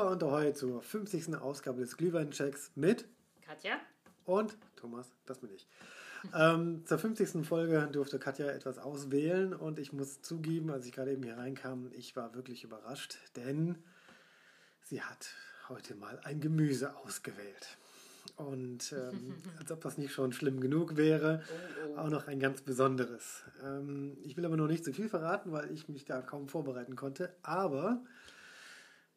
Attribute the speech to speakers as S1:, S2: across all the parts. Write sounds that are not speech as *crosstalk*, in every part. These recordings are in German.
S1: Aloha und Ahoi zur 50. Ausgabe des Glühweinchecks mit
S2: Katja
S1: und Thomas, das bin ich. ähm, zur 50. Folge durfte Katja etwas auswählen und ich muss zugeben, als ich gerade eben hier reinkam, ich war wirklich überrascht, denn sie hat heute mal ein Gemüse ausgewählt. Und ähm, *laughs* als ob das nicht schon schlimm genug wäre,
S2: Oh, oh.
S1: auch noch ein ganz besonderes. Ähm, ich will aber noch nicht zu viel verraten, weil ich mich da kaum vorbereiten konnte. Aber,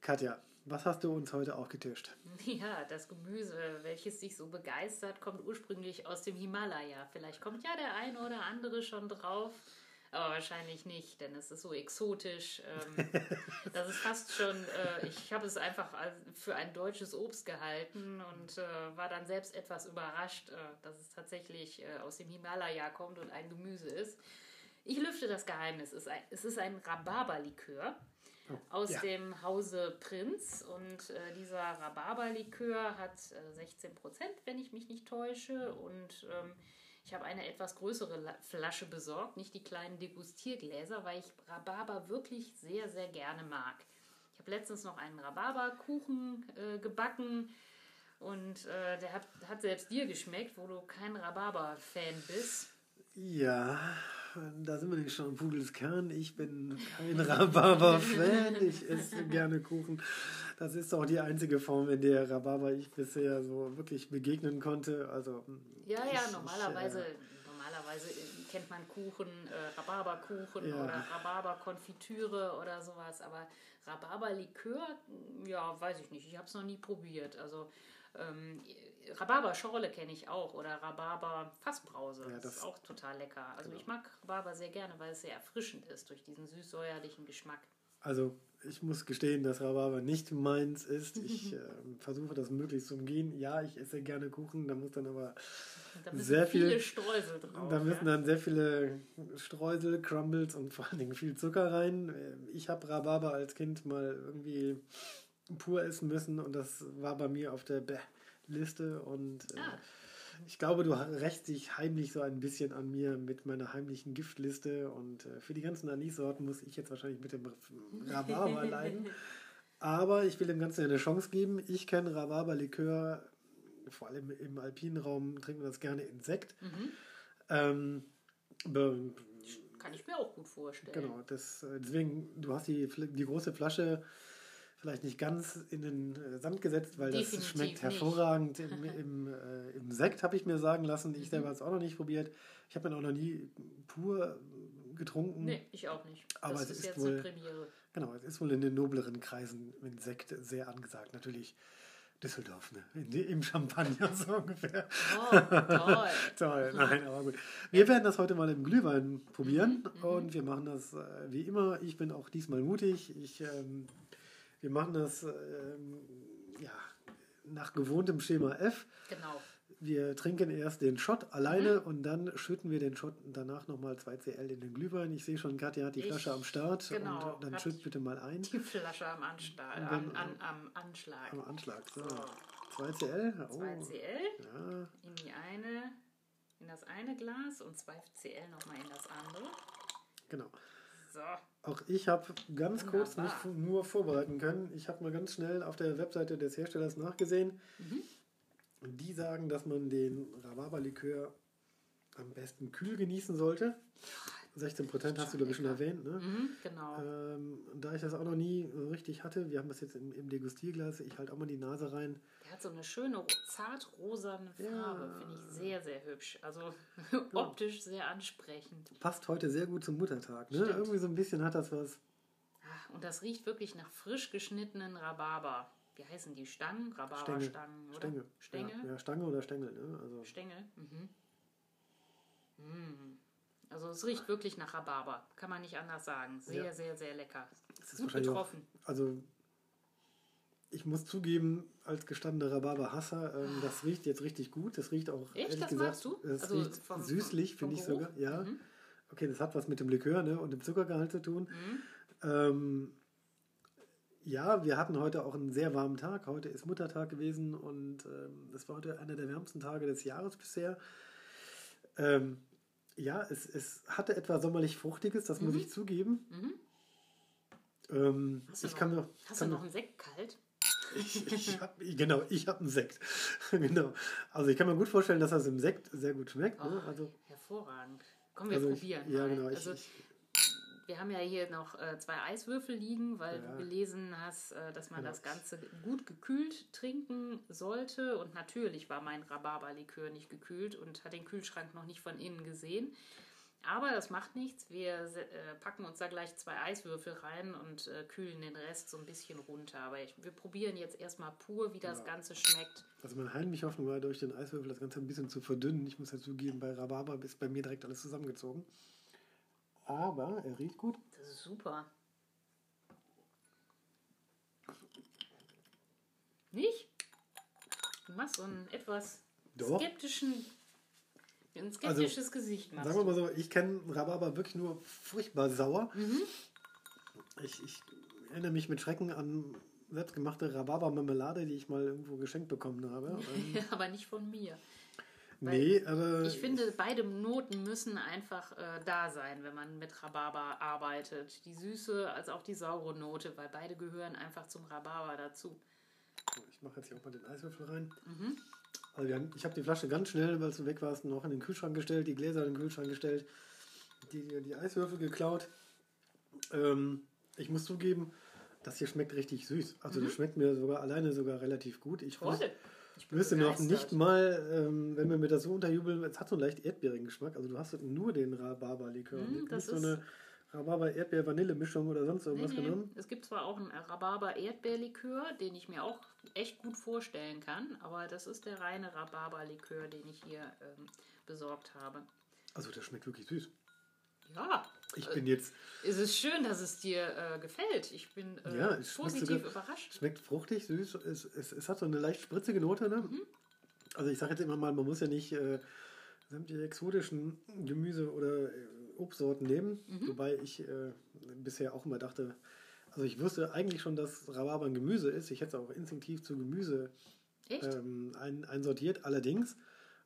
S1: Katja, was hast du uns heute auch getischt? *laughs*
S2: Ja, das Gemüse, welches dich so begeistert, kommt ursprünglich aus dem Himalaya. Vielleicht kommt ja der eine oder andere schon drauf. Aber wahrscheinlich nicht, denn es ist so exotisch. Ähm, *laughs* das ist fast schon, äh, ich habe es einfach für ein deutsches Obst gehalten und äh, war dann selbst etwas überrascht, äh, dass es tatsächlich aus dem Himalaya kommt und ein Gemüse ist. Ich lüfte das Geheimnis. Es ist ein, es ist ein Rhabarberlikör aus
S1: ja.
S2: dem Hause Prinz. Und äh, dieser Rhabarberlikör hat äh, 16 Prozent, wenn ich mich nicht täusche. Und ähm, ich habe eine etwas größere La Flasche besorgt, nicht die kleinen Degustiergläser, weil ich Rhabarber wirklich sehr, sehr gerne mag. Ich habe letztens noch einen Rhabarberkuchen äh, gebacken. Und äh, der hat, hat selbst dir geschmeckt, wo du kein Rhabarber-Fan bist.
S1: Ja, da sind wir nämlich schon am Pudelskern. Ich bin kein Rhabarber-Fan. Ich esse gerne Kuchen. Das ist auch die einzige Form, in der Rhabarber ich bisher so wirklich begegnen konnte. Also,
S2: Ja, ja,
S1: ich-
S2: normalerweise,
S1: Ich, äh,
S2: normalerweise kennt man Kuchen, äh, Rhabarberkuchen
S1: Ja.
S2: oder Rhabarberkonfitüre oder sowas, aber Rhabarberlikör, ja, weiß ich nicht, ich habe es noch nie probiert. Also ähm, Rhabarberschorle kenne ich auch oder Rhabarber-Fassbrause,
S1: Ja,
S2: das,
S1: das-
S2: ist auch total lecker. Also
S1: genau.
S2: ich mag Rhabarber sehr gerne, weil es sehr erfrischend ist durch diesen süß-säuerlichen Geschmack.
S1: also ich muss gestehen, dass Rhabarber nicht meins ist. Ich *laughs* äh, versuche das möglichst zu umgehen. Ja, ich esse gerne Kuchen, da muss dann aber
S2: Da
S1: Sehr viel-
S2: viele Streusel drauf.
S1: Da müssen
S2: ja?
S1: dann sehr viele Streusel, Crumbles und vor allen Dingen viel Zucker rein. Äh, Ich habe Rhabarber als Kind mal irgendwie pur essen müssen und das war bei mir auf der Bäh Liste und äh,
S2: Ah.
S1: Ich glaube, du rächst dich heimlich so ein bisschen an mir mit meiner heimlichen Giftliste und äh, für die ganzen Anissorten muss ich jetzt wahrscheinlich mit dem Rhabarber *laughs* leiden. Aber ich will dem Ganzen eine Chance geben. Ich kenne Rhabarberlikör, vor allem im alpinen Raum trinken wir das gerne in Sekt.
S2: Mhm.
S1: Ähm,
S2: Kann ich mir auch gut vorstellen.
S1: genau, das, äh, deswegen, du hast die, die große Flasche vielleicht nicht ganz in den äh, Sand gesetzt, weil
S2: Definitiv
S1: das schmeckt hervorragend im, *laughs* im, äh, im Sekt, habe ich mir sagen lassen. Ich selber habe es auch noch nicht probiert. Ich habe ihn auch noch nie pur getrunken.
S2: Nee, ich auch nicht.
S1: Aber
S2: das
S1: es
S2: ist, jetzt
S1: wohl-
S2: eine Premiere.
S1: Genau, es ist wohl in den nobleren Kreisen mit Sekt sehr angesagt. Natürlich Düsseldorf, ne? In, Im Champagner *laughs* so ungefähr.
S2: Oh, toll. *laughs*
S1: Toll, nein, aber gut. Wir werden das heute mal im Glühwein probieren
S2: Mhm,
S1: und wir machen das äh, wie immer. Ich bin auch diesmal mutig. Ich, ähm, wir machen das ähm, ja, nach gewohntem Schema F.
S2: Genau.
S1: Wir trinken erst den Shot alleine
S2: Mhm.
S1: und dann schütten wir den Shot danach nochmal 2 CL in den Glühwein. Ich sehe schon, Katja hat die
S2: Ich-
S1: Flasche am Start
S2: genau,
S1: und dann schütt bitte mal ein.
S2: Die Flasche am, Ansta
S1: Und
S2: an,
S1: dann-
S2: an, am Anschlag.
S1: Am Anschlag. So.
S2: So.
S1: 2 CL. Oh,
S2: 2 CL
S1: Ja,
S2: in die eine, in das eine Glas und 2 CL nochmal in das andere.
S1: genau.
S2: So.
S1: Auch ich habe ganz kurz mich nur vorbereiten können. Ich habe mal ganz schnell auf der Webseite des Herstellers nachgesehen.
S2: Mhm.
S1: Die sagen, dass man den Rhabarberlikör am besten kühl genießen sollte. 16 Prozent hast du, glaube ich, schon erwähnt. Ne?
S2: Mhm, genau.
S1: Ähm, da ich das auch noch nie richtig hatte, wir haben das jetzt im, im Degustierglas, ich halte auch mal die Nase rein.
S2: Hat so eine schöne zart rosane Farbe.
S1: Ja.
S2: Finde ich sehr, sehr hübsch. Also *laughs* *laughs* optisch sehr ansprechend.
S1: Passt heute sehr gut zum Muttertag. Ne?
S2: Stimmt.
S1: Irgendwie so ein bisschen hat das was.
S2: Und das riecht wirklich nach frisch geschnittenen Rhabarber. Wie heißen die? Stangen?
S1: Stängel.
S2: Rhabarberstangen, oder?
S1: Stängel.
S2: Stängel?
S1: Ja, ja, Stange oder Stängel. Ne? Also,
S2: Stängel. Mhm. Mm. Also es riecht wirklich nach Rhabarber. Kann man nicht anders sagen. Sehr,
S1: Ja.
S2: sehr, sehr lecker.
S1: es ist
S2: Gut
S1: wahrscheinlich auch
S2: getroffen.
S1: Also, ich muss zugeben, als gestandener Rhabarber-Hasser, ähm, das riecht jetzt richtig gut. Das riecht auch,
S2: Echt?
S1: ehrlich
S2: Das
S1: gesagt,
S2: magst du?
S1: es
S2: Also
S1: riecht
S2: vom-
S1: süßlich, finde ich sogar. Ja.
S2: Mhm.
S1: Okay, das hat was mit dem Likör ne, und dem Zuckergehalt zu tun.
S2: Mhm.
S1: Ähm, ja, wir hatten heute auch einen sehr warmen Tag. Heute ist Muttertag gewesen und ähm, es war heute einer der wärmsten Tage des Jahres bisher. Ähm, ja, es, es hatte etwas sommerlich Fruchtiges, das muss
S2: Mhm.
S1: ich zugeben.
S2: Mhm.
S1: Ähm,
S2: Hast du
S1: ich
S2: noch,
S1: kann noch,
S2: hast
S1: kann
S2: du noch einen Sekt kalt?
S1: Ich, ich hab, genau, ich habe einen Sekt. *laughs* genau. Also ich kann mir gut vorstellen, dass das im Sekt sehr gut schmeckt. Ne?
S2: Oh,
S1: Also,
S2: hervorragend. Komm, wir
S1: also ich,
S2: probieren.
S1: ja, genau. Ich,
S2: also,
S1: ich,
S2: wir haben ja hier noch äh, zwei Eiswürfel liegen, weil
S1: Ja.
S2: du gelesen hast, äh, dass man
S1: Genau.
S2: das Ganze gut gekühlt trinken sollte. Und natürlich war mein Rhabarberlikör nicht gekühlt und hat den Kühlschrank noch nicht von innen gesehen. Aber das macht nichts. Wir äh, packen uns da gleich zwei Eiswürfel rein und äh, kühlen den Rest so ein bisschen runter. Aber ich, wir probieren jetzt erstmal pur, wie das
S1: Ja.
S2: Ganze schmeckt.
S1: also meine heimliche Hoffnung war, durch den Eiswürfel das Ganze ein bisschen zu verdünnen. Ich muss ja zugeben, bei Rhabarber ist bei mir direkt alles zusammengezogen. Aber er riecht gut.
S2: Das ist super. Nicht? Du machst so einen etwas
S1: Doch.
S2: skeptischen, ein skeptisches Gesicht machst
S1: Sagen wir mal so, ich kenne Rhabarber wirklich nur furchtbar sauer.
S2: Mhm.
S1: Ich, ich erinnere mich mit Schrecken an selbstgemachte Rhabarber-Marmelade, die ich mal irgendwo geschenkt bekommen habe. *laughs* Ähm,
S2: Aber nicht von mir. Weil
S1: nee, aber
S2: Ich finde, beide Noten müssen einfach äh, da sein, wenn man mit Rhabarber arbeitet. Die süße als auch die saure Note, weil beide gehören einfach zum Rhabarber dazu.
S1: ich mache jetzt hier auch mal den Eiswürfel rein.
S2: Mhm.
S1: Also haben, ich habe die Flasche ganz schnell, weil du weg warst, noch in den Kühlschrank gestellt, die Gläser in den Kühlschrank gestellt, die, die Eiswürfel geklaut. Ähm, ich muss zugeben, das hier schmeckt richtig süß. Also das schmeckt mir sogar alleine sogar relativ gut. Ich
S2: Mhm. Toll.
S1: wüs-
S2: Ich
S1: wüsste noch nicht mal, ähm, wenn wir mir das so unterjubeln, es hat so einen leicht erdbeerigen Geschmack. Also du hast nur den Rhabarber-Likör. Nicht
S2: das
S1: so
S2: ist-
S1: eine Rhabarber-Erdbeer-Vanille-Mischung oder sonst
S2: Nee,
S1: irgendwas
S2: nee.
S1: genommen.
S2: Es gibt zwar auch einen Rhabarber-Erdbeerlikör, den ich mir auch echt gut vorstellen kann, aber das ist der reine Rhabarberlikör, den ich hier ähm, besorgt habe.
S1: Also der schmeckt wirklich süß.
S2: Ja,
S1: Ich
S2: Äh,
S1: bin jetzt,
S2: es ist schön, dass es dir äh, gefällt. Ich bin äh,
S1: Ja, es schmeckt
S2: positiv
S1: sogar-
S2: überrascht.
S1: Schmeckt fruchtig, süß. Es, es, es hat so eine leicht spritzige Note. Ne?
S2: Mhm.
S1: Also ich sage jetzt immer mal, man muss ja nicht äh, sämtliche exotischen Gemüse oder äh, Obstsorten nehmen.
S2: Mhm.
S1: Wobei ich äh, bisher auch immer dachte, also ich wusste eigentlich schon, dass Rhabarber ein Gemüse ist. Ich hätte es auch instinktiv zu Gemüse ähm, ein, einsortiert. Allerdings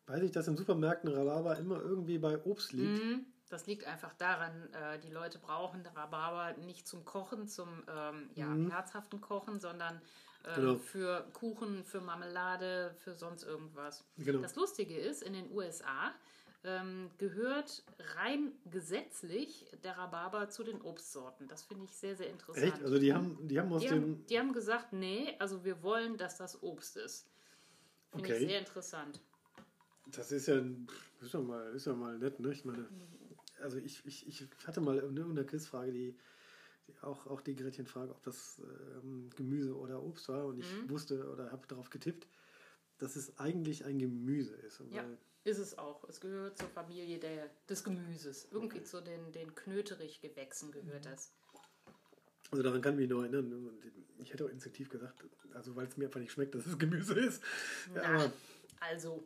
S1: weiß ich, dass in Supermärkten Rhabarber immer irgendwie bei Obst liegt.
S2: Mhm. Das liegt einfach daran, äh, die Leute brauchen Rhabarber nicht zum Kochen, zum ähm, ja, herzhaften Kochen, sondern ähm,
S1: Genau.
S2: für Kuchen, für Marmelade, für sonst irgendwas.
S1: Genau.
S2: Das Lustige ist, in den USA ähm, gehört rein gesetzlich der Rhabarber zu den Obstsorten. Das finde ich sehr, sehr interessant.
S1: Echt? Also die haben, die haben aus
S2: die,
S1: dem...
S2: haben, die haben gesagt, nee, also wir wollen, dass das Obst ist. Finde
S1: Okay.
S2: ich sehr interessant.
S1: Das ist ja, ist ja mal, ist ja mal nett, ne? Ich meine, also ich, ich, ich hatte mal eine, eine Quizfrage, die, die auch, auch die Gretchenfrage, ob das ähm, Gemüse oder Obst war und ich
S2: Mhm.
S1: wusste oder habe darauf getippt, dass es eigentlich ein Gemüse ist.
S2: Ja,
S1: Weil,
S2: ist es auch. Es gehört zur Familie der, des Gemüses. Irgendwie
S1: Okay.
S2: zu den, den Knöterich-Gewächsen gehört
S1: Mhm.
S2: das.
S1: also daran kann ich mich noch erinnern. Ich hätte auch instinktiv gesagt, also weil es mir einfach nicht schmeckt, dass es Gemüse ist.
S2: Na, also,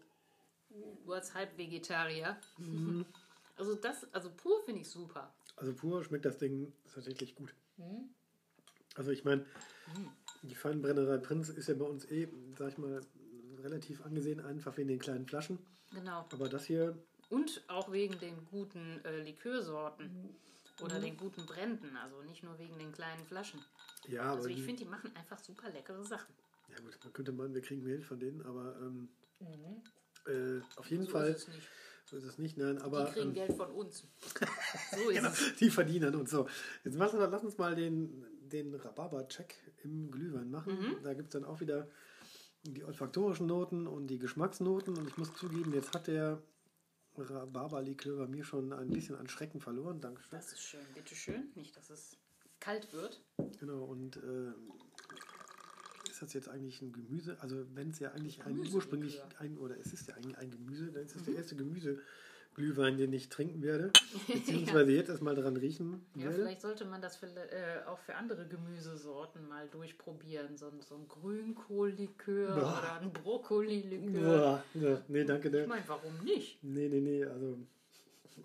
S2: du als Halbvegetarier.
S1: Mhm. *laughs*
S2: Also das, also pur finde ich super.
S1: also pur schmeckt das Ding tatsächlich gut.
S2: Mhm.
S1: Also ich meine, die Feinbrennerei Prinz ist ja bei uns eh, sag ich mal, relativ angesehen, einfach wegen den kleinen Flaschen.
S2: Genau.
S1: Aber das hier,
S2: Und auch wegen den guten äh, Likörsorten.
S1: Mhm.
S2: Oder den guten Bränden. Also nicht nur wegen den kleinen Flaschen.
S1: ja, aber
S2: Also ich
S1: die,
S2: finde, die machen einfach super leckere Sachen.
S1: ja gut, man könnte meinen, wir kriegen Geld von denen, aber ähm, äh, auf jeden
S2: Mhm. So
S1: Fall,
S2: ist es nicht.
S1: so ist es nicht, nein, aber
S2: Die kriegen
S1: ähm,
S2: Geld von uns. *laughs* So ist
S1: genau,
S2: es.
S1: die verdienen und so. Jetzt lass, uns- lass uns mal den, den Rhabarber-Check im Glühwein machen.
S2: Mhm.
S1: Da gibt es dann auch wieder die olfaktorischen Noten und die Geschmacksnoten und ich muss zugeben, jetzt hat der Rhabarber-Likör bei mir schon ein bisschen an Schrecken verloren. Dankeschön.
S2: Das ist schön. Bitte schön. Nicht, dass es kalt wird.
S1: Genau, und äh, ist das jetzt eigentlich ein Gemüse? Also wenn es ja eigentlich ein ursprünglich ein, oder es ist ja eigentlich ein Gemüse, dann ist es der erste Gemüseglühwein, den ich trinken werde, *laughs* beziehungsweise jetzt erstmal dran riechen
S2: Ja,
S1: werde.
S2: vielleicht sollte man das für, äh, auch für andere Gemüsesorten mal durchprobieren. So, ein- so ein Grünkohllikör
S1: Boah.
S2: oder ein Brokkolilikör.
S1: Boah, ja, nee, danke.
S2: Ich
S1: Ne.
S2: meine, warum nicht?
S1: Nee, nee, nee, also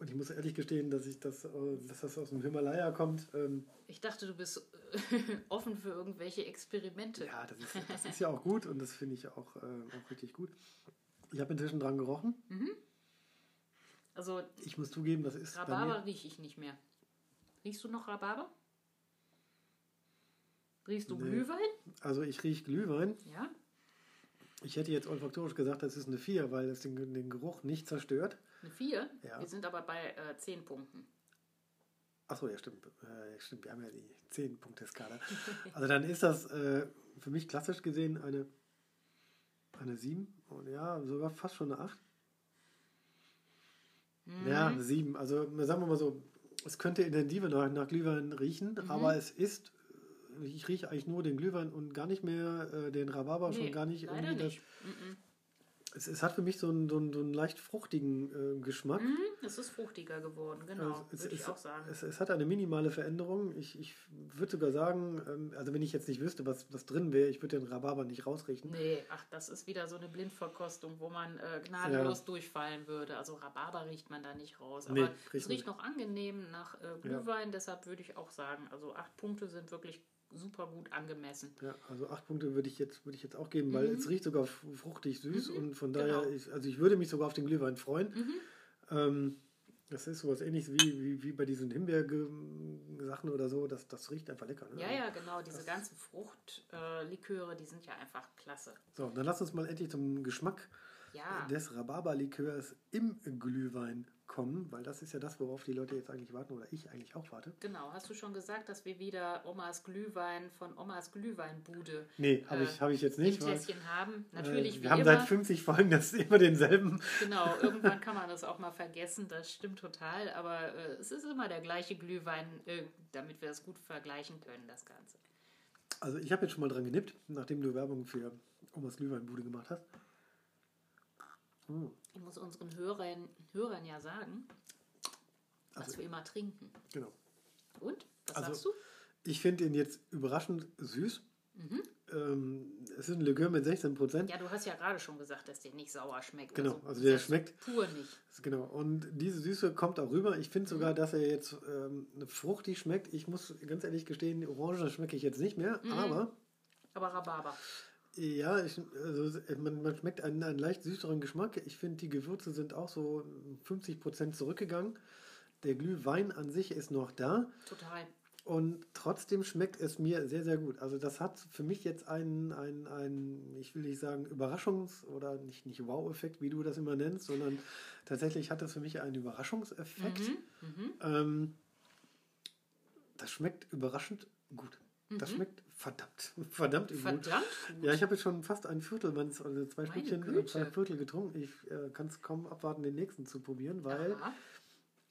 S1: und ich muss ehrlich gestehen, dass ich das, äh, dass das aus dem Himalaya kommt. Ähm,
S2: Ich dachte, du bist *laughs* offen für irgendwelche Experimente.
S1: ja, das ist, das ist ja auch gut und das finde ich auch, äh, auch richtig gut. Ich habe inzwischen dran gerochen.
S2: Also
S1: Ich muss zugeben, das ist
S2: Rhabarber rieche ich nicht mehr. Riechst du noch Rhabarber? Riechst du
S1: Nee.
S2: Glühwein?
S1: Also ich rieche Glühwein.
S2: Ja.
S1: Ich hätte jetzt olfaktorisch gesagt, das ist eine 4, weil es den, den Geruch nicht zerstört.
S2: Eine 4?
S1: Ja.
S2: Wir sind aber bei äh, 10 Punkten.
S1: Achso, ja, stimmt. Äh, stimmt, wir haben ja die 10-Punkte-Skala. Also dann ist das äh, für mich klassisch gesehen eine, eine 7. Und ja, sogar fast schon eine 8.
S2: Mhm.
S1: Ja, 7. Also sagen wir mal so, es könnte intensiver nach, nach Glühwein riechen,
S2: Mhm.
S1: aber es ist, ich rieche eigentlich nur den Glühwein und gar nicht mehr äh, den Rhabarber, schon gar nicht irgendwie das.
S2: nicht. Mhm.
S1: Es, es hat für mich so einen, so einen, so einen leicht fruchtigen äh, Geschmack.
S2: Mhm, es ist fruchtiger geworden, genau,
S1: Also es,
S2: würde ich
S1: es,
S2: auch sagen.
S1: Es, hat eine minimale Veränderung. Ich, ich würde sogar sagen, ähm, also wenn ich jetzt nicht wüsste, was, was drin wäre, ich würde den Rhabarber nicht rausriechen.
S2: Nee, ach, das ist wieder so eine Blindverkostung, wo man äh, gnadenlos durchfallen würde. Also Rhabarber riecht man da nicht raus. Aber
S1: Nee,
S2: es
S1: riecht nicht.
S2: noch angenehm nach äh, Glühwein, deshalb würde ich auch sagen, also acht Punkte sind wirklich super gut angemessen.
S1: Ja, also acht Punkte würde ich jetzt, würde ich jetzt auch geben, weil es riecht sogar fruchtig süß und von daher,
S2: Mhm. Genau. Mhm.
S1: ich, also ich würde mich sogar auf den Glühwein freuen. Ähm, das ist sowas ähnliches wie, wie, wie bei diesen Himbeersachen oder so, das, das riecht einfach lecker. Ne?
S2: Ja, ja, genau. Diese ganzen Fruchtliköre, äh, die sind ja einfach klasse.
S1: So, dann lass uns mal endlich zum Geschmack
S2: Ja,
S1: des Rhabarberlikörs im Glühwein kommen, weil das ist ja das, worauf die Leute jetzt eigentlich warten oder ich eigentlich auch warte.
S2: genau. Hast du schon gesagt, dass wir wieder Omas Glühwein von Omas Glühweinbude
S1: Nee, habe ich,
S2: Äh,
S1: hab ich jetzt
S2: im
S1: nicht. Weil,
S2: haben? Natürlich,
S1: äh, wir haben
S2: immer.
S1: seit 50 Folgen das *laughs* immer denselben.
S2: Genau, irgendwann kann man das auch mal vergessen, das stimmt total, aber äh, es ist immer der gleiche Glühwein, äh, damit wir das gut vergleichen können, das Ganze.
S1: Also ich habe jetzt schon mal dran genippt, nachdem du Werbung für Omas Glühweinbude gemacht hast. Hm,
S2: Ich muss unseren Hörern, Hörern ja sagen, was
S1: Also-
S2: wir immer trinken.
S1: genau.
S2: Und? Was
S1: Also-
S2: sagst du?
S1: Ich finde ihn jetzt überraschend süß. Ähm, es ist ein Likör mit 16 Prozent.
S2: Ja, du hast ja gerade schon gesagt, dass der nicht sauer schmeckt.
S1: Genau, also der
S2: das
S1: schmeckt-
S2: Pur nicht.
S1: Genau. Und diese Süße kommt auch rüber. Ich finde sogar, dass er jetzt ähm, fruchtig schmeckt. Ich muss ganz ehrlich gestehen, die Orange schmecke ich jetzt nicht mehr. Aber
S2: Aber Rhabarber.
S1: Ja, ich, also, man, man schmeckt einen, einen leicht süßeren Geschmack. Ich finde, die Gewürze sind auch so 50 Prozent zurückgegangen. Der Glühwein an sich ist noch da.
S2: Total.
S1: Und trotzdem schmeckt es mir sehr, sehr gut. Also das hat für mich jetzt einen, einen, einen ich will nicht sagen Überraschungs- oder nicht, nicht Wow-Effekt, wie du das immer nennst, sondern tatsächlich hat das für mich einen Überraschungseffekt.
S2: Mhm.
S1: Ähm, das schmeckt überraschend gut. Das schmeckt verdammt, *laughs* verdammt gut.
S2: Mhm. Verdammt gut.
S1: Ja, ich habe jetzt schon fast ein Viertel, meines, also zwei
S2: Meine
S1: Stückchen,
S2: Güte.
S1: zwei Viertel getrunken. Ich äh, kann es kaum abwarten, den nächsten zu probieren, weil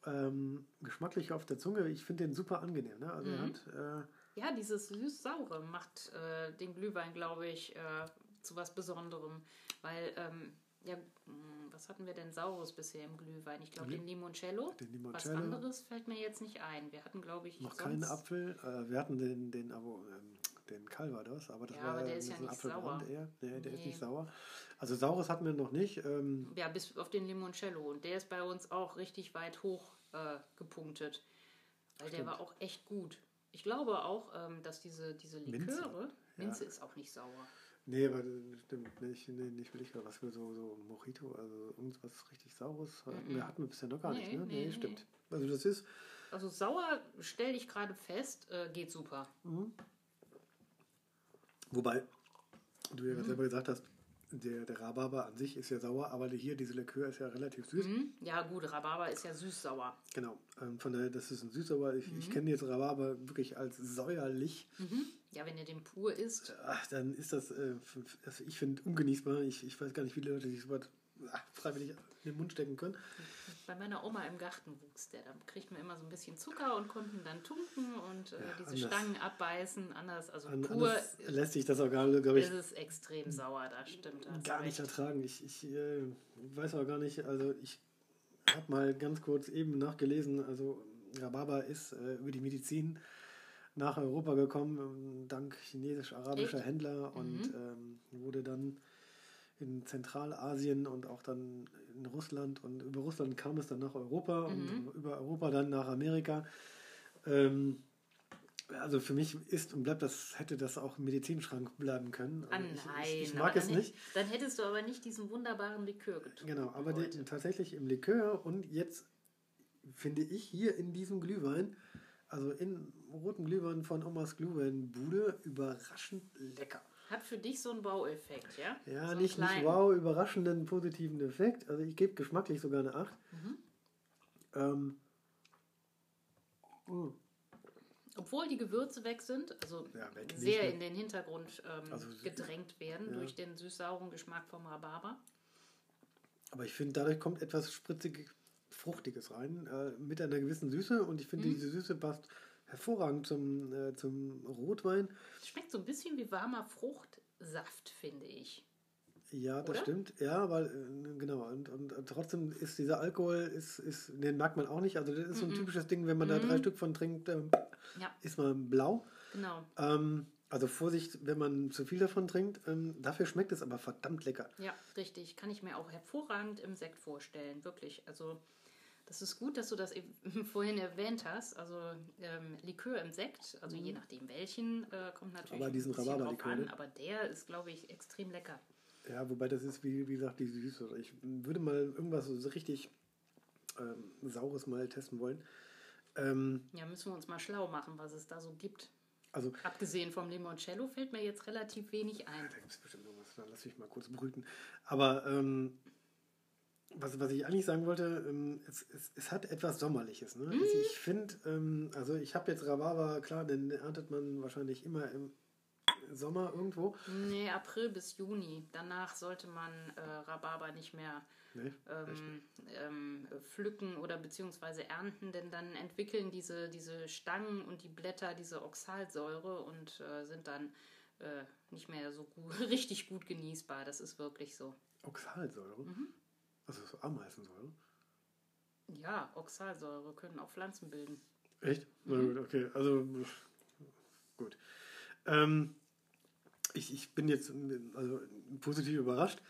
S1: ähm, geschmacklich auf der Zunge, ich finde den super angenehm. Ne? Also
S2: Mhm.
S1: hat, äh,
S2: Ja, dieses süß-saure macht äh, den Glühwein, glaube ich, äh, zu was Besonderem. Weil, ähm, ja, mh, was hatten wir denn Saures bisher im Glühwein? Ich glaube, den Limoncello.
S1: Den
S2: Was
S1: Limoncello.
S2: anderes fällt mir jetzt nicht ein. Wir hatten, glaube ich,
S1: noch keinen Apfel. Äh, wir hatten den, den, Avo- ähm, den Calvados, aber das
S2: Ja,
S1: war
S2: aber der ist ja
S1: ein
S2: nicht
S1: Apfelbrand
S2: sauer.
S1: eher. Nee, der ist
S2: Nee.
S1: nicht sauer. Also saures hatten wir noch nicht. Ähm,
S2: Ja, bis auf den Limoncello. Und der ist bei uns auch richtig weit hoch äh, gepunktet. Weil der
S1: Stimmt.
S2: war auch echt gut. Ich glaube auch, ähm, dass diese, diese
S1: Minze.
S2: Liköre, Minze ist auch nicht sauer.
S1: Nee, aber das stimmt nicht. Nee, nicht will ich was für so, so Mojito, also irgendwas richtig Saures hatten wir, hatten wir bisher noch gar nicht.
S2: Nee,
S1: Ne?
S2: nee, nee.
S1: stimmt. Also das ist,
S2: Also sauer stelle ich gerade fest, äh, geht super.
S1: wobei du ja
S2: Mhm.
S1: gerade selber gesagt hast, der, der Rhabarber an sich ist ja sauer, aber hier, diese Likör ist ja relativ süß.
S2: Hm? Ja gut, Rhabarber ist ja süß-sauer.
S1: Genau. Ähm, von daher, das ist ein süßsauer. Ich,
S2: Mhm.
S1: ich kenne jetzt Rhabarber wirklich als säuerlich.
S2: Ja, wenn ihr den pur isst.
S1: Ach, dann ist das, äh, also ich finde, ungenießbar. Ich, ich weiß gar nicht, wie Leute sich sowas ah, freiwillig in den Mund stecken können.
S2: Bei meiner Oma im Garten wuchs der. Da kriegt man immer so ein bisschen Zucker und konnten dann tunken und äh, diese
S1: anders.
S2: Stangen abbeißen. Anders, also
S1: An,
S2: pur
S1: anders lässt sich das auch gar, glaube ich,
S2: ist es extrem sauer, das stimmt. da hast du
S1: gar nicht
S2: recht.
S1: ertragen. Ich, ich äh, weiß auch gar nicht, also ich habe mal ganz kurz eben nachgelesen, also Rhabarber ist äh, über die Medizin nach Europa gekommen, ähm, dank chinesisch-arabischer? Händler und ähm, wurde dann in Zentralasien und auch dann in Russland und über Russland kam es dann nach Europa
S2: Mhm.
S1: und über Europa dann nach Amerika. Ähm, also für mich ist und bleibt das, hätte das auch im Medizinschrank bleiben können.
S2: Ah,
S1: Also
S2: nein,
S1: ich, ich, ich mag
S2: dann
S1: es nicht.
S2: Dann hättest du aber nicht diesen wunderbaren Likör getrunken.
S1: Genau, aber den, tatsächlich im Likör und jetzt finde ich hier in diesem Glühwein, also in roten Glühwein von Omas Glühweinbude überraschend lecker.
S2: Hat für dich so einen Baueffekt, ja?
S1: Ja,
S2: so
S1: nicht, nicht wow, überraschenden positiven Effekt. Also ich gebe geschmacklich sogar eine 8. Mhm. Ähm,
S2: mm. Obwohl die Gewürze weg sind, also ja, weg sehr nicht, in den Hintergrund ähm, also, gedrängt werden ja. durch den süß-sauren Geschmack vom Rhabarber.
S1: Aber ich finde, dadurch kommt etwas spritzig Fruchtiges rein, äh, mit einer gewissen Süße. Und ich finde, mhm. diese Süße passt hervorragend zum, äh, zum Rotwein.
S2: Schmeckt so ein bisschen wie warmer Fruchtsaft, finde ich.
S1: Ja, das Oder? stimmt. Ja, weil, äh, genau. Und, und, und, trotzdem ist dieser Alkohol, ist, ist, den merkt man auch nicht. Also, das ist so ein mm -mm. typisches Ding, wenn man mm da drei Stück von trinkt, ähm, ja. ist man blau.
S2: Genau.
S1: Ähm, also Vorsicht, wenn man zu viel davon trinkt. Ähm, dafür schmeckt es aber verdammt lecker.
S2: Ja, richtig. Kann ich mir auch hervorragend im Sekt vorstellen. Wirklich. Also das ist gut, dass du das *laughs* vorhin erwähnt hast. Also ähm, Likör im Sekt, also mhm. je nachdem welchen, äh, kommt natürlich
S1: aber diesen ein drauf an.
S2: Ne? Aber der ist, glaube ich, extrem lecker.
S1: Ja, wobei das ist, wie, wie gesagt, die Süße. Ich würde mal irgendwas so richtig ähm, Saures mal testen wollen. Ähm,
S2: ja, müssen wir uns mal schlau machen, was es da so gibt.
S1: Also,
S2: Abgesehen vom Limoncello fällt mir jetzt relativ wenig ein.
S1: Da gibt es bestimmt irgendwas, dann lass mich mal kurz brüten. Aber ähm, was, was ich eigentlich sagen wollte, ähm, es, es, es, hat etwas Sommerliches. Ne? Mhm. Also ich finde, ähm, also ich habe jetzt Rhabarber, klar, den erntet man wahrscheinlich immer im Sommer irgendwo.
S2: Nee, April bis Juni. Danach sollte man äh, Rhabarber nicht mehr
S1: nee,
S2: ähm, ähm, pflücken oder beziehungsweise ernten, denn dann entwickeln diese, diese Stangen und die Blätter diese Oxalsäure und äh, sind dann äh, nicht mehr so gut, *laughs* richtig gut genießbar. Das ist wirklich so.
S1: Oxalsäure? Mhm. Also so Ameisensäure?
S2: Ja, Oxalsäure können auch Pflanzen bilden.
S1: Echt? Na gut, okay. Also gut. Ähm, ich, ich bin jetzt also, positiv überrascht.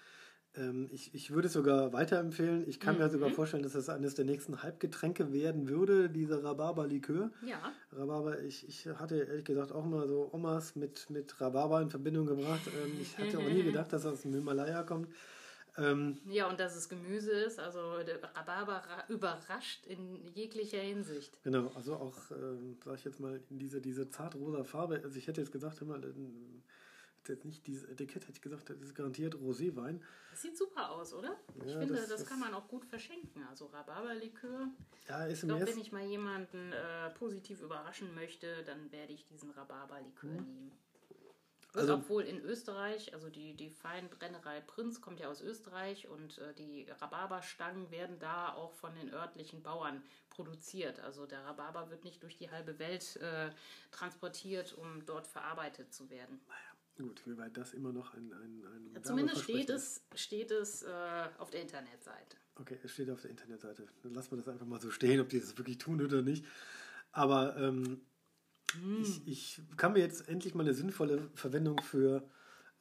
S1: Ähm, ich, ich würde es sogar weiterempfehlen. Ich kann mhm. mir sogar vorstellen, dass das eines der nächsten Halbgetränke werden würde, dieser Rhabarber-Likör.
S2: Ja.
S1: Rhabarber, ich, ich hatte ehrlich gesagt auch mal so Omas mit, mit Rhabarber in Verbindung gebracht. Ähm, ich hatte auch nie *laughs* gedacht, dass das aus dem Himalaya kommt.
S2: Ähm, ja, und dass es Gemüse ist, also der Rhabarber überrascht in jeglicher Hinsicht.
S1: Genau, also auch, ähm, sag ich jetzt mal, in diese, diese zartrosa Farbe. Also ich hätte jetzt gesagt, immer, jetzt nicht dieses Etikett, hätte ich gesagt, das ist garantiert Roséwein.
S2: Das sieht super aus, oder? Ich ja, finde, das, das, kann man auch gut verschenken. Also Rhabarberlikör.
S1: Ja, ist
S2: ich glaube, wenn ich mal jemanden äh, positiv überraschen möchte, dann werde ich diesen Rhabarberlikör mhm. nehmen. Also, obwohl in Österreich, also die, die Feinbrennerei Prinz kommt ja aus Österreich und äh, die Rhabarberstangen werden da auch von den örtlichen Bauern produziert. Also der Rhabarber wird nicht durch die halbe Welt äh, transportiert, um dort verarbeitet zu werden.
S1: Naja, gut, wie weit das immer noch ein. ein, ein
S2: ja, zumindest steht es, steht es äh, auf der Internetseite.
S1: Okay, es steht auf der Internetseite. Dann lassen wir das einfach mal so stehen, ob die das wirklich tun oder nicht. Aber. Ähm, Mm. Ich, ich, kann mir jetzt endlich mal eine sinnvolle Verwendung für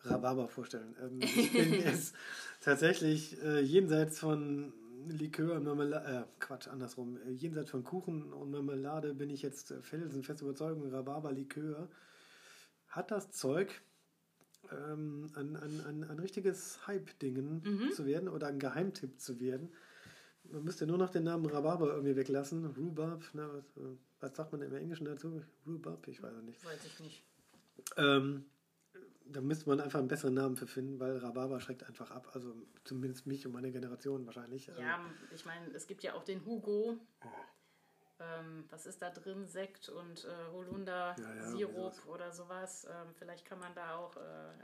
S1: Rhabarber vorstellen. Ähm, ich bin *laughs* jetzt tatsächlich äh, jenseits von Likör und Marmelade, äh, Quatsch, andersrum, äh, jenseits von Kuchen und Marmelade bin ich jetzt felsenfest überzeugt, Rhabarber-Likör hat das Zeug, ähm, ein, ein, ein, ein richtiges Hype-Dingen mhm. zu werden oder ein Geheimtipp zu werden. Man müsste nur noch den Namen Rhabarber irgendwie weglassen. Rhubarb, ne, was, was sagt man im Englischen dazu? Rhubarb? Ich weiß es nicht.
S2: Weiß ich nicht.
S1: Ähm, da müsste man einfach einen besseren Namen für finden, weil Rhabarber schreckt einfach ab. Also zumindest mich und meine Generation wahrscheinlich.
S2: Ja, also, ich meine, es gibt ja auch den Hugo. Oh ähm, was ist da drin, Sekt und äh, Holunder-Sirup ja, ja, oder sowas. Ähm, vielleicht kann man da auch äh,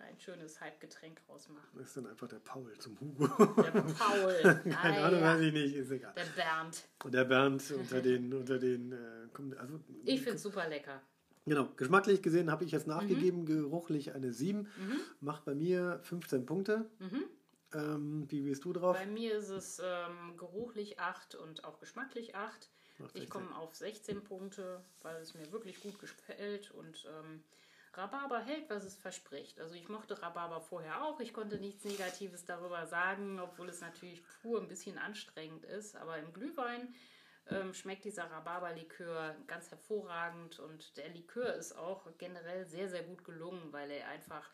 S2: ein schönes Hype-Getränk rausmachen.
S1: Das ist dann einfach der Paul zum Hugo.
S2: Der *laughs* Paul.
S1: Keine ah, Ahnung, ja. weiß ich nicht, ist egal.
S2: Der Bernd.
S1: Und der Bernd unter den, unter den, äh, also,
S2: Ich finde es super lecker.
S1: Genau, geschmacklich gesehen habe ich jetzt nachgegeben, mhm. geruchlich eine 7. Mhm. Macht bei mir 15 Punkte. Mhm. Ähm, wie bist du drauf?
S2: Bei mir ist es ähm, geruchlich 8 und auch geschmacklich 8. Ich komme auf 16 Punkte, weil es mir wirklich gut gefällt und ähm, Rhabarber hält, was es verspricht. Also ich mochte Rhabarber vorher auch. Ich konnte nichts Negatives darüber sagen, obwohl es natürlich pur ein bisschen anstrengend ist. Aber im Glühwein ähm, schmeckt dieser Rhabarberlikör ganz hervorragend und der Likör ist auch generell sehr, sehr gut gelungen, weil er einfach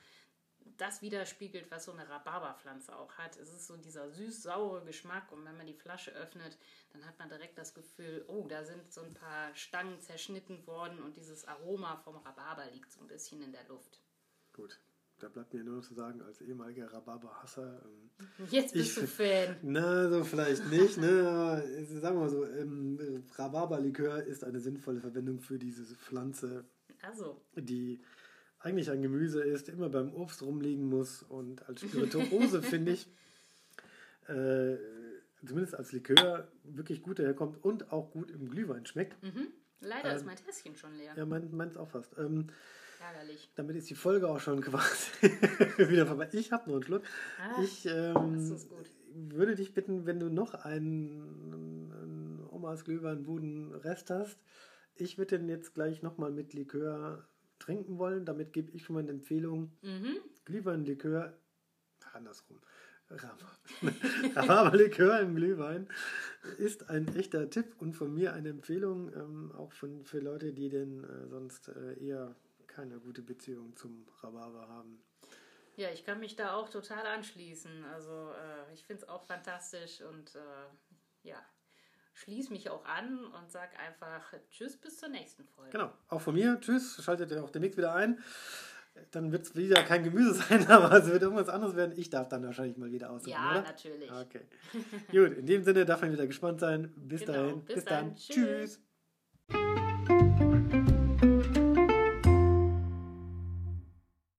S2: das widerspiegelt, was so eine Rhabarberpflanze auch hat. Es ist so dieser süß-saure Geschmack und wenn man die Flasche öffnet, dann hat man direkt das Gefühl, oh, da sind so ein paar Stangen zerschnitten worden und dieses Aroma vom Rhabarber liegt so ein bisschen in der Luft.
S1: Gut, da bleibt mir nur noch zu sagen, als ehemaliger Rhabarber-Hasser. Ähm,
S2: Jetzt bist
S1: ich,
S2: du Fan. *laughs*
S1: Na, so vielleicht nicht. Ne? Aber, sagen wir mal so, ähm, Rhabarberlikör ist eine sinnvolle Verwendung für diese Pflanze,
S2: Also,
S1: die eigentlich ein Gemüse ist, immer beim Obst rumliegen muss und als Spirituose, *laughs* finde ich, äh, zumindest als Likör wirklich gut daherkommt und auch gut im Glühwein schmeckt.
S2: mhm. leider
S1: Ähm,
S2: ist mein Tässchen schon leer.
S1: Ja, mein, meins auch fast. Ähm,
S2: Ärgerlich.
S1: damit ist die Folge auch schon quasi *laughs* wieder vorbei. Ich habe noch einen Schluck.
S2: Ah,
S1: Ich ähm, würde dich bitten, wenn du noch einen, einen Omas Glühweinbuden Rest hast, ich würde den jetzt gleich nochmal mit Likör trinken wollen. Damit gebe ich schon mal eine Empfehlung.
S2: Mhm.
S1: Glühweinlikör, andersrum. Rhabarberlikör *laughs* im Glühwein ist ein echter Tipp und von mir eine Empfehlung, ähm, auch von, für Leute, die denn äh, sonst äh, eher keine gute Beziehung zum Rhabarber haben.
S2: Ja, ich kann mich da auch total anschließen. Also äh, ich finde es auch fantastisch und äh, ja, schließe mich auch an und sag einfach Tschüss bis zur nächsten Folge.
S1: Genau, auch von mir. Tschüss, schaltet ihr auch demnächst wieder ein. Dann wird es wieder kein Gemüse *laughs* sein, aber es wird irgendwas anderes werden. Ich darf dann wahrscheinlich mal wieder aussuchen,
S2: Ja,
S1: oder?
S2: natürlich.
S1: Okay. Gut, in dem Sinne darf man wieder gespannt sein. Bis
S2: Genau,
S1: dahin.
S2: bis
S1: Bis,
S2: dann.
S1: dann.
S2: Tschüss.
S1: Tschüss.